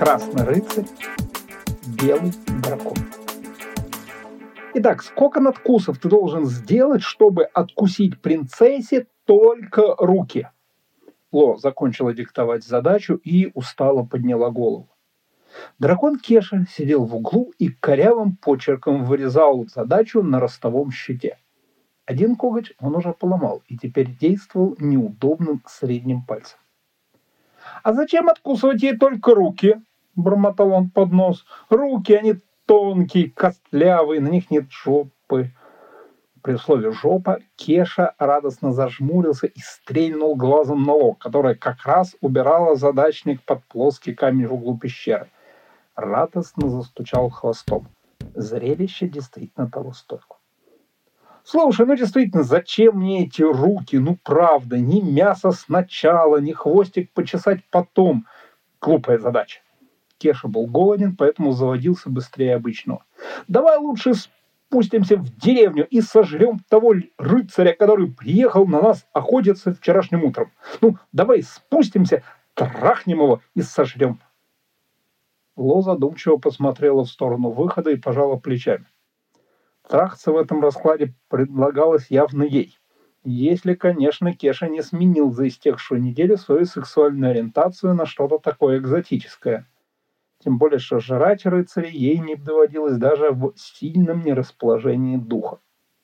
Красный рыцарь, белый дракон. Итак, сколько надкусов ты должен сделать, чтобы откусить принцессе только руки? Ло закончила диктовать задачу и устало подняла голову. Дракон Кеша сидел в углу и корявым почерком вырезал задачу на ростовом щите. Один коготь он уже поломал и теперь действовал неудобным средним пальцем. «А зачем откусывать ей только руки?» — бормотал он под нос. «Руки, они тонкие, костлявые, на них нет жопы». При слове «жопа» Кеша радостно зажмурился и стрельнул глазом на лог, которая как раз убирала задачник под плоский камень в углу пещеры. Радостно застучал хвостом. Зрелище действительно того стоило. Слушай, ну действительно, зачем мне эти руки? Ну правда, ни мясо сначала, ни хвостик почесать потом. Глупая задача. Кеша был голоден, поэтому заводился быстрее обычного. Давай лучше спустимся в деревню и сожрем того рыцаря, который приехал на нас охотиться вчерашним утром. Ну, давай спустимся, трахнем его и сожрем. Ло задумчиво посмотрела в сторону выхода и пожала плечами. Трахаться в этом раскладе предлагалось явно ей. Если, конечно, Кеша не сменил за истекшую неделю свою сексуальную ориентацию на что-то такое экзотическое. Тем более, что жрать рыцарей ей не доводилось даже в сильном нерасположении духа.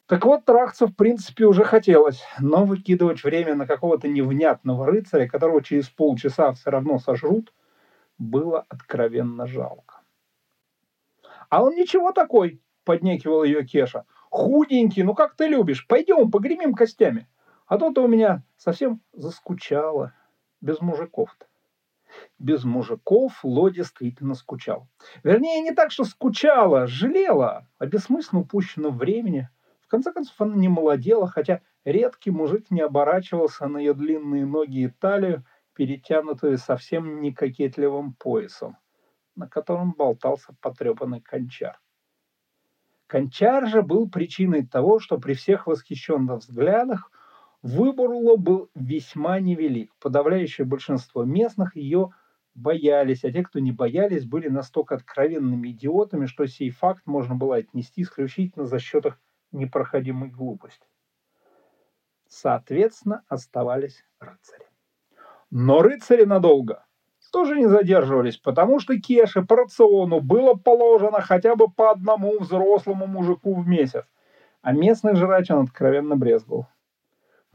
Так вот, трахаться в принципе уже хотелось, но выкидывать время на какого-то невнятного рыцаря, которого через полчаса все равно сожрут, было откровенно жалко. А он ничего такой, поднекивал ее Кеша. Худенький, ну как ты любишь, пойдем, погремим костями. А то ты у меня совсем заскучала без мужиков-то без мужиков Ло действительно скучал. Вернее, не так, что скучала, жалела о бессмысленно упущенном времени. В конце концов, она не молодела, хотя редкий мужик не оборачивался на ее длинные ноги и талию, перетянутую совсем не кокетливым поясом, на котором болтался потрепанный кончар. Кончар же был причиной того, что при всех восхищенных взглядах Выбор был весьма невелик. Подавляющее большинство местных ее боялись, а те, кто не боялись, были настолько откровенными идиотами, что сей факт можно было отнести исключительно за счет их непроходимой глупости. Соответственно, оставались рыцари. Но рыцари надолго тоже не задерживались, потому что Кеше по рациону было положено хотя бы по одному взрослому мужику в месяц, а местных жрать он откровенно брезгал.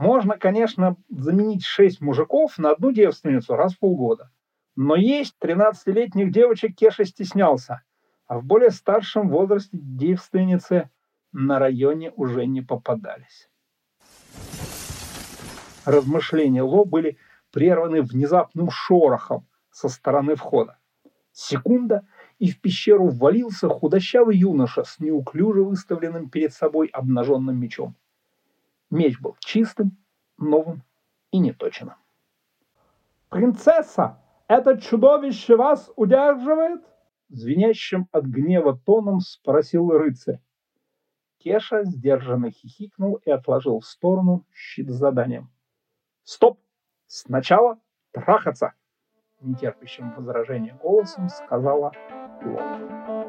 Можно, конечно, заменить шесть мужиков на одну девственницу раз в полгода. Но есть 13-летних девочек Кеша стеснялся, а в более старшем возрасте девственницы на районе уже не попадались. Размышления Ло были прерваны внезапным шорохом со стороны входа. Секунда, и в пещеру ввалился худощавый юноша с неуклюже выставленным перед собой обнаженным мечом. Меч был чистым, новым и неточным. «Принцесса, это чудовище вас удерживает?» Звенящим от гнева тоном спросил рыцарь. Кеша сдержанно хихикнул и отложил в сторону щит с заданием. «Стоп! Сначала трахаться!» Нетерпящим возражения голосом сказала Лола.